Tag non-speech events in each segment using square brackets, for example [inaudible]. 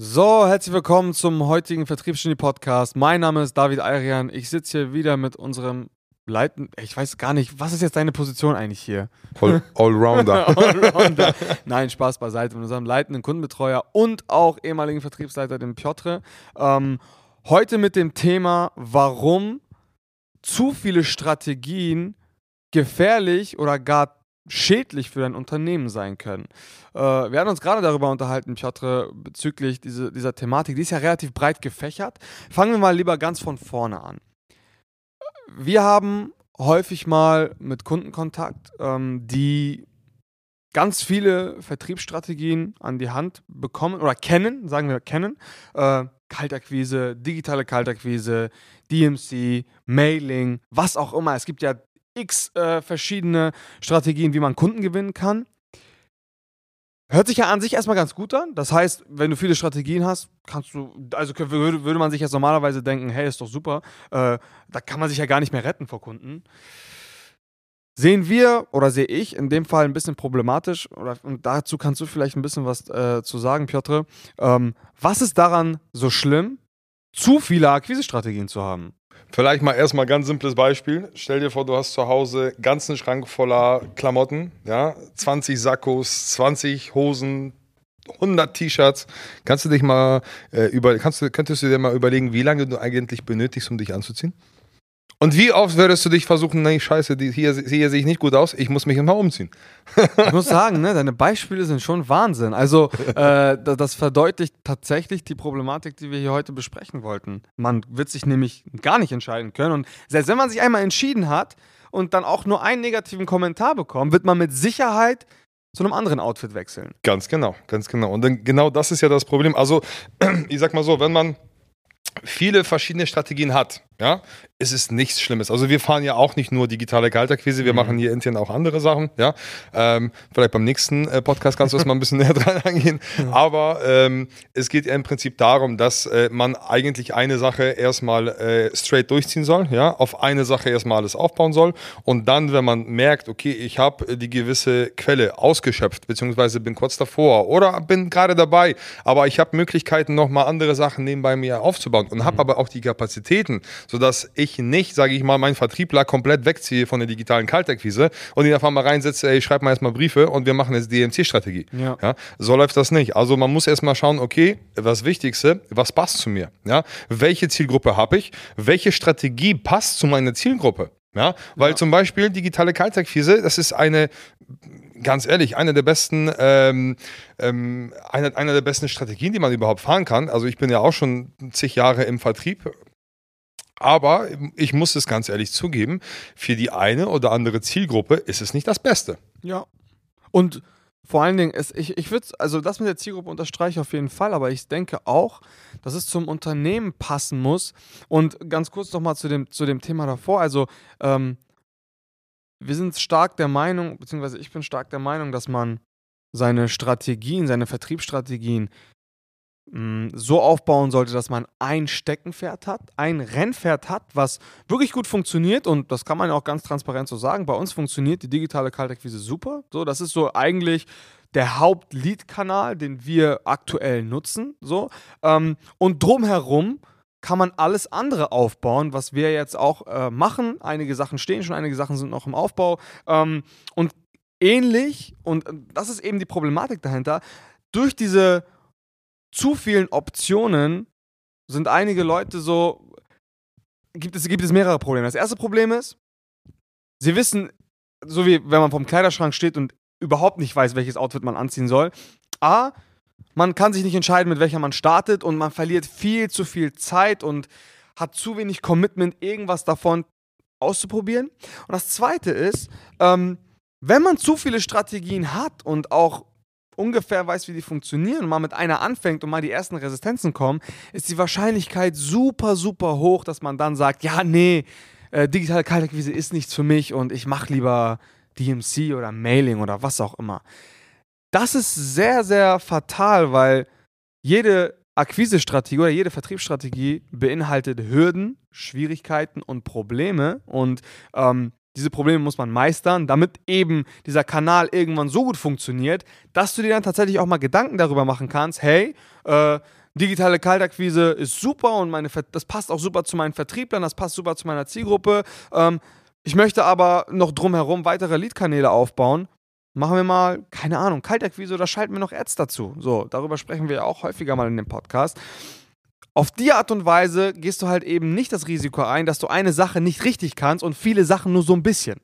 So, herzlich willkommen zum heutigen Vertriebsgenie-Podcast. Mein Name ist David Ayrian. Ich sitze hier wieder mit unserem Leiten. Ich weiß gar nicht, was ist jetzt deine Position eigentlich hier? All Allrounder. [laughs] Allrounder. Nein, Spaß beiseite. Mit unserem leitenden Kundenbetreuer und auch ehemaligen Vertriebsleiter, dem Piotr. Ähm, heute mit dem Thema, warum zu viele Strategien gefährlich oder gar schädlich für dein Unternehmen sein können. Äh, wir haben uns gerade darüber unterhalten, Piotr, bezüglich diese, dieser Thematik. Die ist ja relativ breit gefächert. Fangen wir mal lieber ganz von vorne an. Wir haben häufig mal mit Kunden Kontakt, ähm, die ganz viele Vertriebsstrategien an die Hand bekommen oder kennen, sagen wir kennen. Äh, Kaltakquise, digitale Kaltakquise, DMC, Mailing, was auch immer. Es gibt ja x äh, verschiedene Strategien, wie man Kunden gewinnen kann. Hört sich ja an sich erstmal ganz gut an. Das heißt, wenn du viele Strategien hast, kannst du, also würde, würde man sich jetzt normalerweise denken, hey, ist doch super, äh, da kann man sich ja gar nicht mehr retten vor Kunden. Sehen wir oder sehe ich in dem Fall ein bisschen problematisch, oder, und dazu kannst du vielleicht ein bisschen was äh, zu sagen, Piotr. Ähm, was ist daran so schlimm, zu viele Akquisestrategien zu haben? Vielleicht mal erstmal ganz simples Beispiel. Stell dir vor, du hast zu Hause ganzen Schrank voller Klamotten, ja, 20 Sakkos, 20 Hosen, 100 T-Shirts. Kannst du dich mal äh, über, kannst du, könntest du dir mal überlegen, wie lange du eigentlich benötigst, um dich anzuziehen? Und wie oft würdest du dich versuchen, nee, scheiße, die, hier, hier sehe ich nicht gut aus, ich muss mich immer umziehen. ich muss sagen, ne, deine Beispiele sind schon Wahnsinn. Also äh, das verdeutlicht tatsächlich die Problematik, die wir hier heute besprechen wollten. Man wird sich nämlich gar nicht entscheiden können. Und selbst wenn man sich einmal entschieden hat und dann auch nur einen negativen Kommentar bekommt, wird man mit Sicherheit zu einem anderen Outfit wechseln. Ganz genau, ganz genau. Und dann, genau das ist ja das Problem. Also [clears throat] ich sag mal so, wenn man viele verschiedene Strategien hat, ja, ist es nichts Schlimmes. Also wir fahren ja auch nicht nur digitale Kaltakquise, wir mhm. machen hier intern auch andere Sachen, ja. Ähm, vielleicht beim nächsten äh, Podcast kannst du das mal ein bisschen [laughs] näher dran angehen. Ja. Aber ähm, es geht ja im Prinzip darum, dass äh, man eigentlich eine Sache erstmal äh, straight durchziehen soll, ja, auf eine Sache erstmal alles aufbauen soll und dann, wenn man merkt, okay, ich habe die gewisse Quelle ausgeschöpft, beziehungsweise bin kurz davor oder bin gerade dabei, aber ich habe Möglichkeiten, nochmal andere Sachen nebenbei mir aufzubauen und habe mhm. aber auch die Kapazitäten, sodass ich nicht, sage ich mal, meinen Vertriebler komplett wegziehe von der digitalen Kaltakquise und ihn einfach mal reinsetze, ey, schreib mal erstmal Briefe und wir machen jetzt DMC-Strategie. Ja. ja. So läuft das nicht. Also man muss erstmal schauen, okay, das Wichtigste, was passt zu mir? Ja? Welche Zielgruppe habe ich? Welche Strategie passt zu meiner Zielgruppe? Ja, weil ja. zum Beispiel digitale Kaltakquise, das ist eine, ganz ehrlich, eine der besten, ähm, ähm, eine, eine der besten Strategien, die man überhaupt fahren kann. Also ich bin ja auch schon zig Jahre im Vertrieb, aber ich muss es ganz ehrlich zugeben, für die eine oder andere Zielgruppe ist es nicht das Beste. Ja. Und vor allen Dingen, es, ich, ich würde, also das mit der Zielgruppe unterstreiche ich auf jeden Fall, aber ich denke auch, dass es zum Unternehmen passen muss. Und ganz kurz nochmal zu dem, zu dem Thema davor. Also, ähm, wir sind stark der Meinung, beziehungsweise ich bin stark der Meinung, dass man seine Strategien, seine Vertriebsstrategien so aufbauen sollte, dass man ein Steckenpferd hat, ein Rennpferd hat, was wirklich gut funktioniert und das kann man auch ganz transparent so sagen. Bei uns funktioniert die digitale Kaltakquise super. So, das ist so eigentlich der Haupt-Lead-Kanal, den wir aktuell nutzen. So. Ähm, und drumherum kann man alles andere aufbauen, was wir jetzt auch äh, machen. Einige Sachen stehen schon, einige Sachen sind noch im Aufbau. Ähm, und ähnlich, und das ist eben die Problematik dahinter, durch diese zu vielen Optionen sind einige Leute so, gibt es, gibt es mehrere Probleme. Das erste Problem ist, sie wissen, so wie wenn man vom Kleiderschrank steht und überhaupt nicht weiß, welches Outfit man anziehen soll. A, man kann sich nicht entscheiden, mit welcher man startet und man verliert viel zu viel Zeit und hat zu wenig Commitment, irgendwas davon auszuprobieren. Und das zweite ist, ähm, wenn man zu viele Strategien hat und auch ungefähr weiß, wie die funktionieren und mal mit einer anfängt und mal die ersten Resistenzen kommen, ist die Wahrscheinlichkeit super, super hoch, dass man dann sagt, ja, nee, äh, digitale Kaltakquise ist nichts für mich und ich mache lieber DMC oder Mailing oder was auch immer. Das ist sehr, sehr fatal, weil jede Akquisestrategie oder jede Vertriebsstrategie beinhaltet Hürden, Schwierigkeiten und Probleme. Und ähm, diese Probleme muss man meistern, damit eben dieser Kanal irgendwann so gut funktioniert, dass du dir dann tatsächlich auch mal Gedanken darüber machen kannst, hey, äh, digitale Kaltakquise ist super und meine, das passt auch super zu meinen Vertrieblern, das passt super zu meiner Zielgruppe. Ähm, ich möchte aber noch drumherum weitere Leadkanäle aufbauen. Machen wir mal, keine Ahnung, Kaltakquise oder schalten wir noch Ads dazu. So, darüber sprechen wir ja auch häufiger mal in dem Podcast. Auf die Art und Weise gehst du halt eben nicht das Risiko ein, dass du eine Sache nicht richtig kannst und viele Sachen nur so ein bisschen.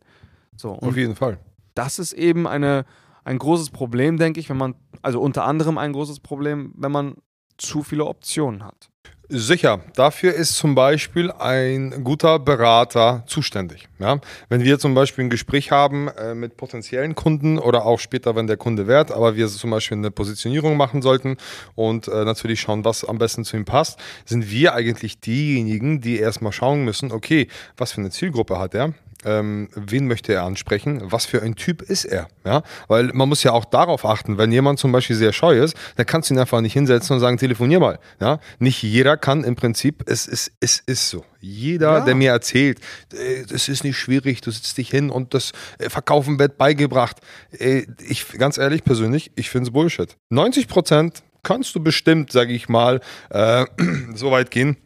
So, Auf jeden Fall. Das ist eben eine, ein großes Problem, denke ich, wenn man, also unter anderem ein großes Problem, wenn man zu viele Optionen hat. Sicher, dafür ist zum Beispiel ein guter Berater zuständig. Ja? Wenn wir zum Beispiel ein Gespräch haben äh, mit potenziellen Kunden oder auch später, wenn der Kunde wert, aber wir zum Beispiel eine Positionierung machen sollten und äh, natürlich schauen, was am besten zu ihm passt, sind wir eigentlich diejenigen, die erstmal schauen müssen, okay, was für eine Zielgruppe hat er? ähm, wen möchte er ansprechen, was für ein Typ ist er. Ja? Weil man muss ja auch darauf achten, wenn jemand zum Beispiel sehr scheu ist, dann kannst du ihn einfach nicht hinsetzen und sagen, telefonier mal. Ja? Nicht jeder kann im Prinzip, es ist, es ist so. Jeder, ja. der mir erzählt, es ist nicht schwierig, du sitzt dich hin und das äh, Verkaufen wird beigebracht. Äh, ich, ganz ehrlich, persönlich, ich finde es Bullshit. 90 Prozent kannst du bestimmt, sage ich mal, äh, [clears throat] so weit gehen,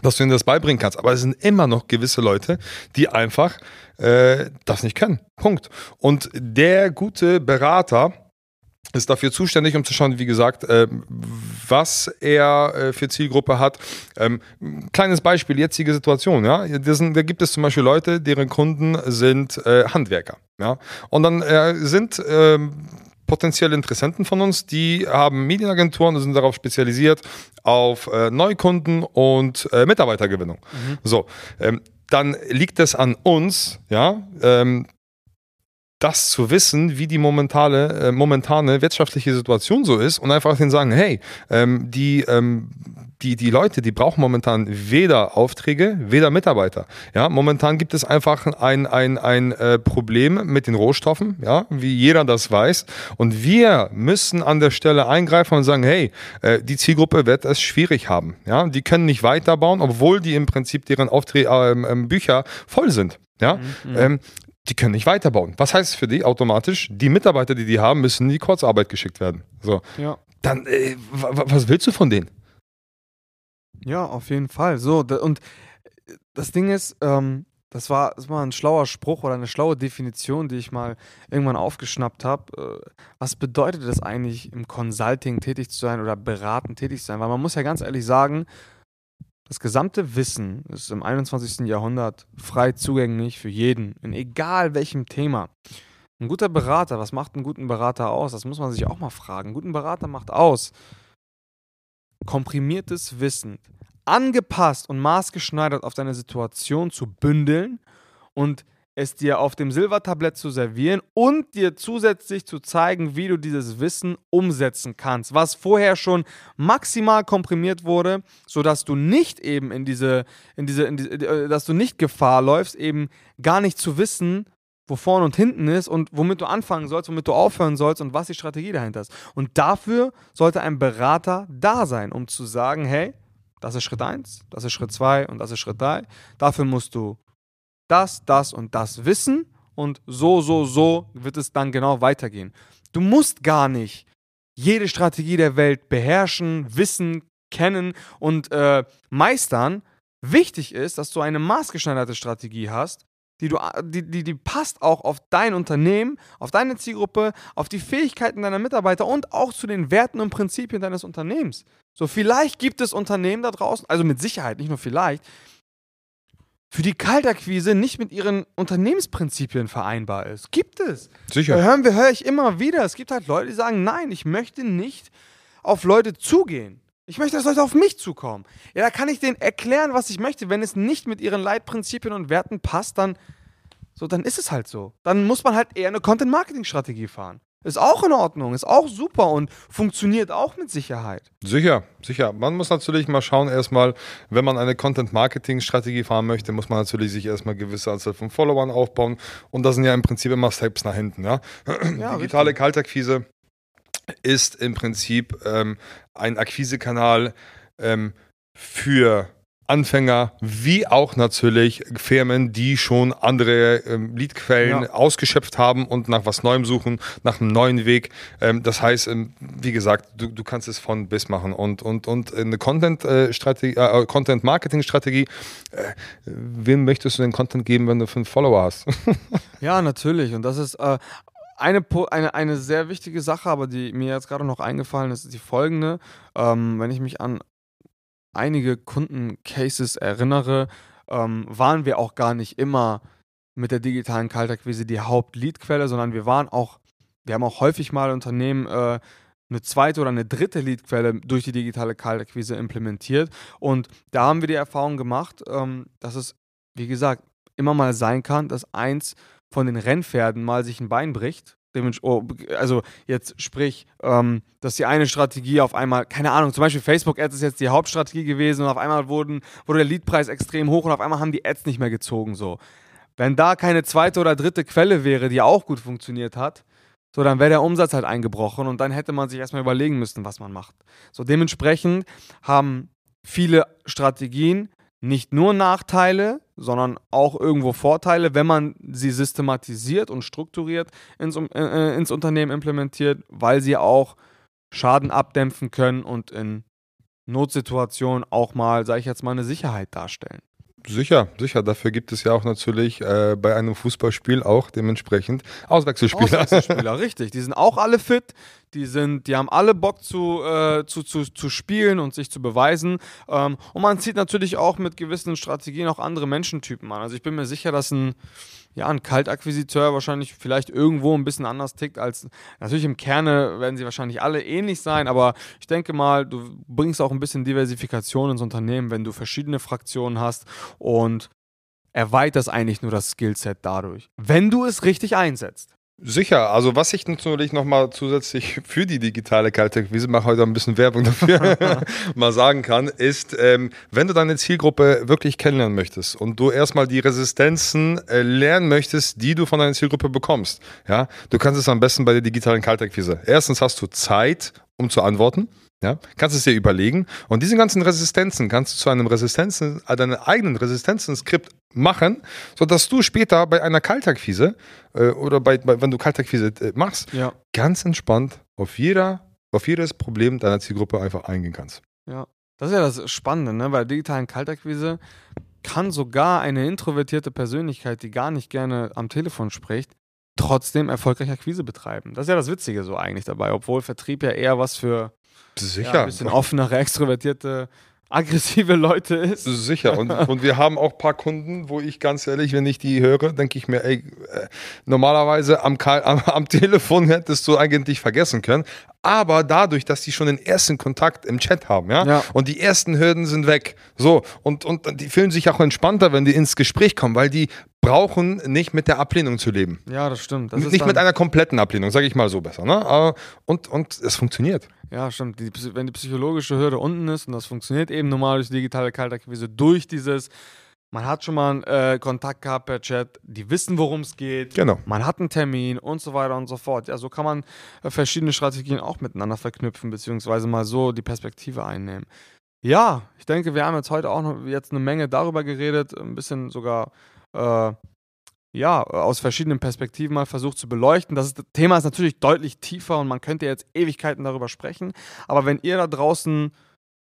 dass du ihnen das beibringen kannst. Aber es sind immer noch gewisse Leute, die einfach äh, das nicht können. Punkt. Und der gute Berater ist dafür zuständig, um zu schauen, wie gesagt, äh, was er äh, für Zielgruppe hat. Ähm, kleines Beispiel, jetzige Situation, ja. Da gibt es zum Beispiel Leute, deren Kunden sind äh, Handwerker, ja. Und dann äh, sind ähm, potenzielle Interessenten von uns, die haben Medienagenturen und sind darauf spezialisiert auf Neukunden und Mitarbeitergewinnung. Mhm. So, ähm, dann liegt es an uns, ja, ähm, das zu wissen, wie die momentane, äh, momentane wirtschaftliche Situation so ist und einfach denen sagen, hey, ähm, die, ähm, die, die Leute, die brauchen momentan weder Aufträge, weder Mitarbeiter. Ja, momentan gibt es einfach ein, ein, ein äh, Problem mit den Rohstoffen, ja, wie jeder das weiß. Und wir müssen an der Stelle eingreifen und sagen, hey, äh, die Zielgruppe wird es schwierig haben. Ja, die können nicht weiterbauen, obwohl die im Prinzip deren Aufträge, äh, Bücher voll sind. Ja, mhm. ähm, die können nicht weiterbauen. Was heißt für die automatisch? Die Mitarbeiter, die die haben, müssen in die Kurzarbeit geschickt werden. So. Ja. Dann, äh, was willst du von denen? Ja, auf jeden Fall. So, und das Ding ist, ähm, das war, das war ein schlauer Spruch oder eine schlaue Definition, die ich mal irgendwann aufgeschnappt habe. Äh, was bedeutet es eigentlich, im Consulting tätig zu sein oder beraten tätig zu sein? Weil man muss ja ganz ehrlich sagen, das gesamte Wissen ist im 21. Jahrhundert frei zugänglich für jeden, in egal welchem Thema. Ein guter Berater, was macht einen guten Berater aus? Das muss man sich auch mal fragen. Einen guten Berater macht aus komprimiertes Wissen, angepasst und maßgeschneidert auf deine Situation zu bündeln und es dir auf dem Silbertablett zu servieren und dir zusätzlich zu zeigen, wie du dieses Wissen umsetzen kannst, was vorher schon maximal komprimiert wurde, sodass du nicht eben in diese, in diese, in diese äh, dass du nicht Gefahr läufst, eben gar nicht zu wissen, wo vorne und hinten ist und womit du anfangen sollst, womit du aufhören sollst und was die Strategie dahinter ist. Und dafür sollte ein Berater da sein, um zu sagen, hey, das ist Schritt 1, das ist Schritt 2 und das ist Schritt 3. Dafür musst du das, das und das wissen und so, so, so wird es dann genau weitergehen. Du musst gar nicht jede Strategie der Welt beherrschen, wissen, kennen und äh, meistern. Wichtig ist, dass du eine maßgeschneiderte Strategie hast, die, du, die, die, die passt auch auf dein Unternehmen, auf deine Zielgruppe, auf die Fähigkeiten deiner Mitarbeiter und auch zu den Werten und Prinzipien deines Unternehmens. So, vielleicht gibt es Unternehmen da draußen, also mit Sicherheit, nicht nur vielleicht, für die Kaltakquise nicht mit ihren Unternehmensprinzipien vereinbar ist. Gibt es. Sicher. Da hören wir, höre ich immer wieder. Es gibt halt Leute, die sagen, nein, ich möchte nicht auf Leute zugehen. Ich möchte, dass Leute auf mich zukommen. Ja, da kann ich denen erklären, was ich möchte. Wenn es nicht mit ihren Leitprinzipien und Werten passt, dann, so, dann ist es halt so. Dann muss man halt eher eine Content-Marketing-Strategie fahren. Ist auch in Ordnung, ist auch super und funktioniert auch mit Sicherheit. Sicher, sicher. Man muss natürlich mal schauen, erstmal, wenn man eine Content-Marketing-Strategie fahren möchte, muss man natürlich sich erstmal eine gewisse Anzahl von Followern aufbauen. Und das sind ja im Prinzip immer Steps nach hinten. Ja? ja [clears throat] Digitale Kaltakquise ist im Prinzip ähm, ein Akquisekanal ähm, für Anfänger wie auch natürlich Firmen, die schon andere ähm, Leadquellen Ja. ausgeschöpft haben und nach was Neuem suchen, nach einem neuen Weg. Ähm, das heißt, ähm, wie gesagt, du, du kannst es von bis machen und, und, und eine Content-Strategie, äh, Content-Marketing-Strategie. Äh, wem möchtest du den Content geben, wenn du fünf Follower hast? [laughs] Ja, natürlich. Und das ist äh, eine, eine, eine sehr wichtige Sache, aber die mir jetzt gerade noch eingefallen ist, ist die folgende. Ähm, wenn ich mich an einige Kundencases erinnere, ähm, waren wir auch gar nicht immer mit der digitalen Kaltakquise die Hauptleadquelle, sondern wir waren auch, wir haben auch häufig mal Unternehmen äh, eine zweite oder eine dritte Leadquelle durch die digitale Kaltakquise implementiert. Und da haben wir die Erfahrung gemacht, ähm, dass es, wie gesagt, immer mal sein kann, dass eins von den Rennpferden mal sich ein Bein bricht. Oh, Also jetzt sprich, ähm, dass die eine Strategie auf einmal, keine Ahnung, zum Beispiel Facebook Ads ist jetzt die Hauptstrategie gewesen und auf einmal wurden, wurde der Leadpreis extrem hoch und auf einmal haben die Ads nicht mehr gezogen. So. Wenn da keine zweite oder dritte Quelle wäre, die auch gut funktioniert hat, so dann wäre der Umsatz halt eingebrochen und dann hätte man sich erstmal überlegen müssen, was man macht. So dementsprechend haben viele Strategien nicht nur Nachteile, sondern auch irgendwo Vorteile, wenn man sie systematisiert und strukturiert ins, Um- äh, ins Unternehmen implementiert, weil sie auch Schaden abdämpfen können und in Notsituationen auch mal, sage ich jetzt mal, eine Sicherheit darstellen. Sicher, sicher. Dafür gibt es ja auch natürlich äh, bei einem Fußballspiel auch dementsprechend Auswechselspieler. Auswechselspieler, [laughs] richtig. Die sind auch alle fit. Die, sind, die haben alle Bock zu, äh, zu, zu, zu spielen und sich zu beweisen. Ähm, und man zieht natürlich auch mit gewissen Strategien auch andere Menschentypen an. Also ich bin mir sicher, dass ein, ja, ein Kaltakquisiteur wahrscheinlich vielleicht irgendwo ein bisschen anders tickt als. Natürlich im Kerne werden sie wahrscheinlich alle ähnlich sein, aber ich denke mal, du bringst auch ein bisschen Diversifikation ins Unternehmen, wenn du verschiedene Fraktionen hast und erweiterst eigentlich nur das Skillset dadurch. Wenn du es richtig einsetzt. Sicher, also was ich natürlich nochmal zusätzlich für die digitale Kaltakquise, mache heute ein bisschen Werbung dafür, [laughs] mal sagen kann, ist, ähm, wenn du deine Zielgruppe wirklich kennenlernen möchtest und du erstmal die Resistenzen äh, lernen möchtest, die du von deiner Zielgruppe bekommst, ja, du kannst es am besten bei der digitalen Kaltakquise. Erstens hast du Zeit, um zu antworten. Ja, kannst es dir überlegen und diese ganzen Resistenzen kannst du zu einem Resistenzen, äh, deinem eigenen Resistenzen-Skript machen, sodass du später bei einer Kaltakquise äh, oder bei, bei, wenn du Kaltakquise äh, machst, Ja. ganz entspannt auf jeder, auf jedes Problem deiner Zielgruppe einfach eingehen kannst. Ja, das ist ja das Spannende, ne? Bei der digitalen Kaltakquise kann sogar eine introvertierte Persönlichkeit, die gar nicht gerne am Telefon spricht, trotzdem erfolgreich Akquise betreiben. Das ist ja das Witzige so eigentlich dabei, obwohl Vertrieb ja eher was für ja, Sicher. ein bisschen offenere, [laughs] extrovertierte, aggressive Leute ist. Sicher. Und, und wir haben auch ein paar Kunden, wo ich ganz ehrlich, wenn ich die höre, denke ich mir, ey, äh, normalerweise am, am, am [laughs] Telefon hättest du eigentlich vergessen können. Aber dadurch, dass die schon den ersten Kontakt im Chat haben, ja, Ja. und die ersten Hürden sind weg, so, und, und die fühlen sich auch entspannter, wenn die ins Gespräch kommen, weil die brauchen nicht mit der Ablehnung zu leben. Ja, das stimmt. Das nicht mit einer kompletten Ablehnung, sage ich mal so besser. Ne? Und, und es funktioniert. Ja, stimmt. Die, wenn die psychologische Hürde unten ist und das funktioniert eben normal durch digitale Kaltakquise, durch dieses, man hat schon mal einen äh, Kontakt gehabt per Chat, die wissen, worum es geht, Genau. man hat einen Termin und so weiter und so fort. Ja, so kann man äh, verschiedene Strategien auch miteinander verknüpfen, beziehungsweise mal so die Perspektive einnehmen. Ja, ich denke, wir haben jetzt heute auch noch jetzt eine Menge darüber geredet, ein bisschen sogar äh, ja, aus verschiedenen Perspektiven mal versucht zu beleuchten. Das Thema ist natürlich deutlich tiefer und man könnte jetzt Ewigkeiten darüber sprechen. Aber wenn ihr da draußen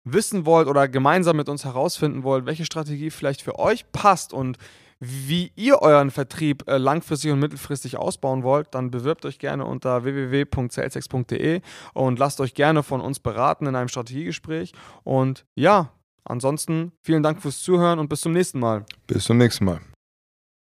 wissen wollt oder gemeinsam mit uns herausfinden wollt, welche Strategie vielleicht für euch passt und wie ihr euren Vertrieb äh, langfristig und mittelfristig ausbauen wollt, dann bewirbt euch gerne unter www.salesex.de und lasst euch gerne von uns beraten in einem Strategiegespräch. Und ja, ansonsten vielen Dank fürs Zuhören und bis zum nächsten Mal. Bis zum nächsten Mal.